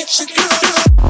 get you good.